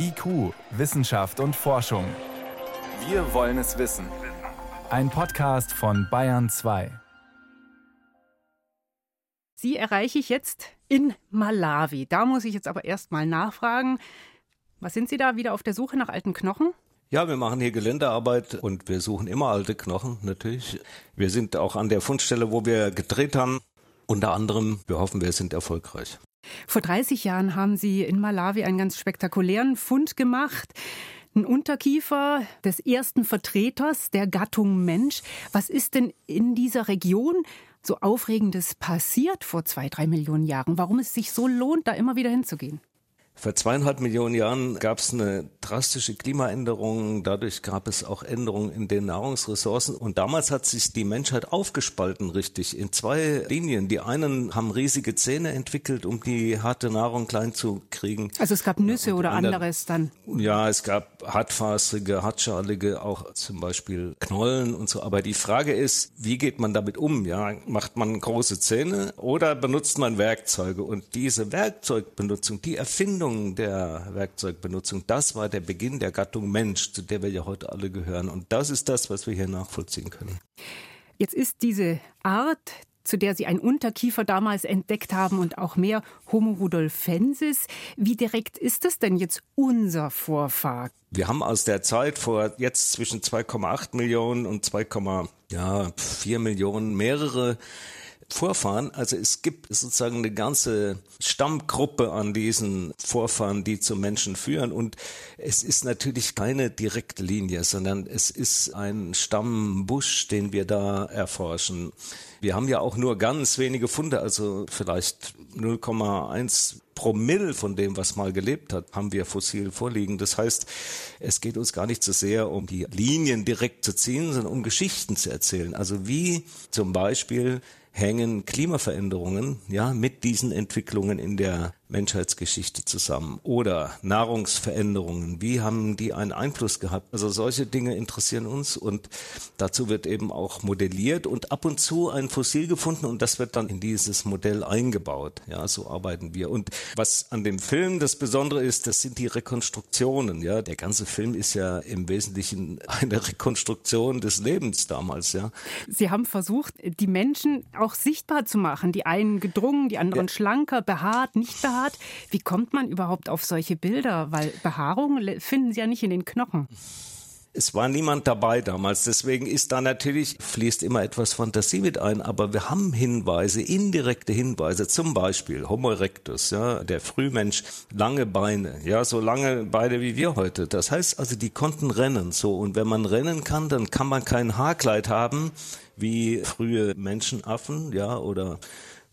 IQ, Wissenschaft und Forschung. Wir wollen es wissen. Ein Podcast von Bayern 2. Sie erreiche ich jetzt in Malawi. Da muss ich jetzt aber erst mal nachfragen. Was sind Sie da wieder auf der Suche nach alten Knochen? Ja, wir machen hier Geländearbeit und wir suchen immer alte Knochen, natürlich. Wir sind auch an der Fundstelle, wo wir gedreht haben. Unter anderem, wir hoffen, wir sind erfolgreich. Vor 30 Jahren haben Sie in Malawi einen ganz spektakulären Fund gemacht. Ein Unterkiefer des ersten Vertreters der Gattung Mensch. Was ist denn in dieser Region so Aufregendes passiert vor zwei, drei Millionen Jahren? Warum es sich so lohnt, da immer wieder hinzugehen? Vor zweieinhalb Millionen Jahren gab es eine drastische Klimaänderung. Dadurch gab es auch Änderungen in den Nahrungsressourcen. Und damals hat sich die Menschheit aufgespalten, richtig, in zwei Linien. Die einen haben riesige Zähne entwickelt, um die harte Nahrung klein zu kriegen. Also es gab Nüsse oder anderes dann? Ja, es gab hartfaserige, hartschalige, auch zum Beispiel Knollen und so. Aber die Frage ist, wie geht man damit um? Ja, macht man große Zähne oder benutzt man Werkzeuge? Und diese Werkzeugbenutzung, die Erfindung der Werkzeugbenutzung, das war der Beginn der Gattung Mensch, zu der wir ja heute alle gehören. Und das ist das, was wir hier nachvollziehen können. Jetzt ist diese Art, zu der Sie einen Unterkiefer damals entdeckt haben und auch mehr Homo rudolfensis. Wie direkt ist das denn jetzt unser Vorfahr? Wir haben aus der Zeit vor jetzt zwischen 2,8 Millionen und 2,4 Millionen mehrere Vorfahren. Also es gibt sozusagen eine ganze Stammgruppe an diesen Vorfahren, die zum Menschen führen. Und es ist natürlich keine direkte Linie, sondern es ist ein Stammbusch, den wir da erforschen. Wir haben ja auch nur ganz wenige Funde, also vielleicht 0,1 Promille von dem, was mal gelebt hat, haben wir fossil vorliegen. Das heißt, es geht uns gar nicht so sehr um die Linien direkt zu ziehen, sondern um Geschichten zu erzählen. Also wie zum Beispiel hängen Klimaveränderungen ja mit diesen Entwicklungen in der Menschheitsgeschichte zusammen oder Nahrungsveränderungen, wie haben die einen Einfluss gehabt? Also solche Dinge interessieren uns und dazu wird eben auch modelliert und ab und zu ein Fossil gefunden und das wird dann in dieses Modell eingebaut. Ja, so arbeiten wir. Und was an dem Film das Besondere ist, das sind die Rekonstruktionen. Ja, der ganze Film ist ja im Wesentlichen eine Rekonstruktion des Lebens damals. Ja. Sie haben versucht, die Menschen auch sichtbar zu machen. Die einen gedrungen, die anderen ja. schlanker, behaart, nicht behaart Behaart. Wie kommt man überhaupt auf solche Bilder? Weil Behaarung finden Sie ja nicht in den Knochen. Es war niemand dabei damals, deswegen ist da natürlich, fließt immer etwas Fantasie mit ein, aber wir haben Hinweise, indirekte Hinweise, zum Beispiel Homo erectus, ja, der Frühmensch, lange Beine, ja, so lange Beine wie wir heute. Das heißt also, die konnten rennen, so, und wenn man rennen kann, dann kann man kein Haarkleid haben, wie frühe Menschenaffen, ja, oder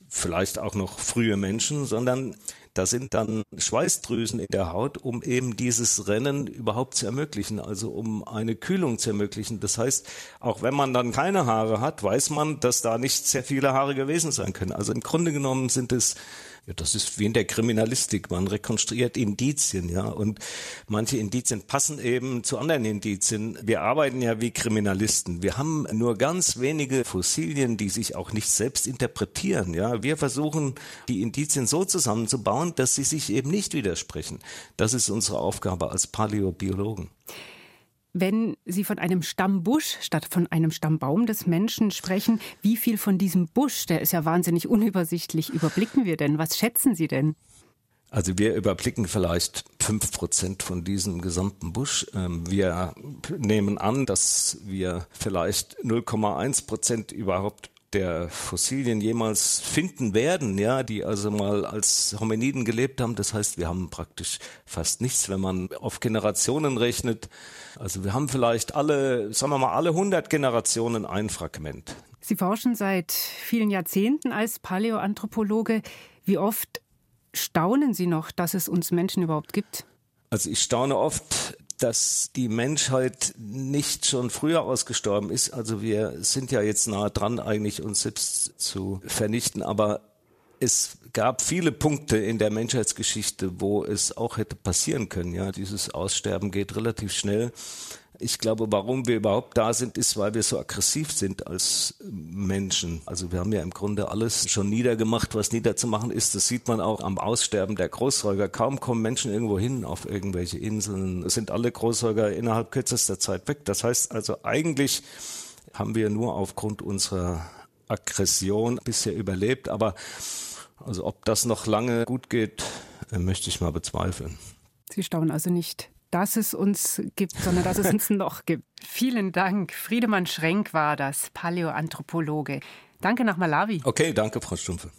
vielleicht auch noch frühe Menschen, sondern da sind dann Schweißdrüsen in der Haut, um eben dieses Rennen überhaupt zu ermöglichen, also um eine Kühlung zu ermöglichen. Das heißt, auch wenn man dann keine Haare hat, weiß man, dass da nicht sehr viele Haare gewesen sein können. Also im Grunde genommen sind es ja, das ist wie in der Kriminalistik. Man rekonstruiert Indizien, ja. Und manche Indizien passen eben zu anderen Indizien. Wir arbeiten ja wie Kriminalisten. Wir haben nur ganz wenige Fossilien, die sich auch nicht selbst interpretieren, ja. Wir versuchen, die Indizien so zusammenzubauen, dass sie sich eben nicht widersprechen. Das ist unsere Aufgabe als Paläobiologen. Wenn Sie von einem Stammbusch statt von einem Stammbaum des Menschen sprechen, wie viel von diesem Busch, der ist ja wahnsinnig unübersichtlich, überblicken wir denn? Was schätzen Sie denn? Also wir überblicken vielleicht fünf Prozent von diesem gesamten Busch. Ähm, wir nehmen an, dass wir vielleicht 0,1 Prozent überhaupt der Fossilien jemals finden werden, ja, die also mal als Hominiden gelebt haben. Das heißt, wir haben praktisch fast nichts, wenn man auf Generationen rechnet. Also wir haben vielleicht alle, sagen wir mal, alle 100 Generationen ein Fragment. Sie forschen seit vielen Jahrzehnten als Paläoanthropologe. Wie oft staunen Sie noch, dass es uns Menschen überhaupt gibt? Also ich staune oft, dass die Menschheit nicht schon früher ausgestorben ist. Also wir sind ja jetzt nah dran, eigentlich uns selbst zu vernichten. Aber es gab viele Punkte in der Menschheitsgeschichte, wo es auch hätte passieren können. Ja, dieses Aussterben geht relativ schnell. Ich glaube, warum wir überhaupt da sind, ist, weil wir so aggressiv sind als Menschen. Also wir haben ja im Grunde alles schon niedergemacht, was niederzumachen ist. Das sieht man auch am Aussterben der Großsäuger. Kaum kommen Menschen irgendwo hin auf irgendwelche Inseln. Es sind alle Großsäuger innerhalb kürzester Zeit weg. Das heißt also eigentlich haben wir nur aufgrund unserer Aggression bisher überlebt. Aber also ob das noch lange gut geht, äh, möchte ich mal bezweifeln. Sie staunen also nicht dass es uns gibt, sondern dass es uns noch gibt. Vielen Dank. Friedemann Schrenk war das, Paläoanthropologe. Danke nach Malawi. Okay, danke, Frau Stumpfe.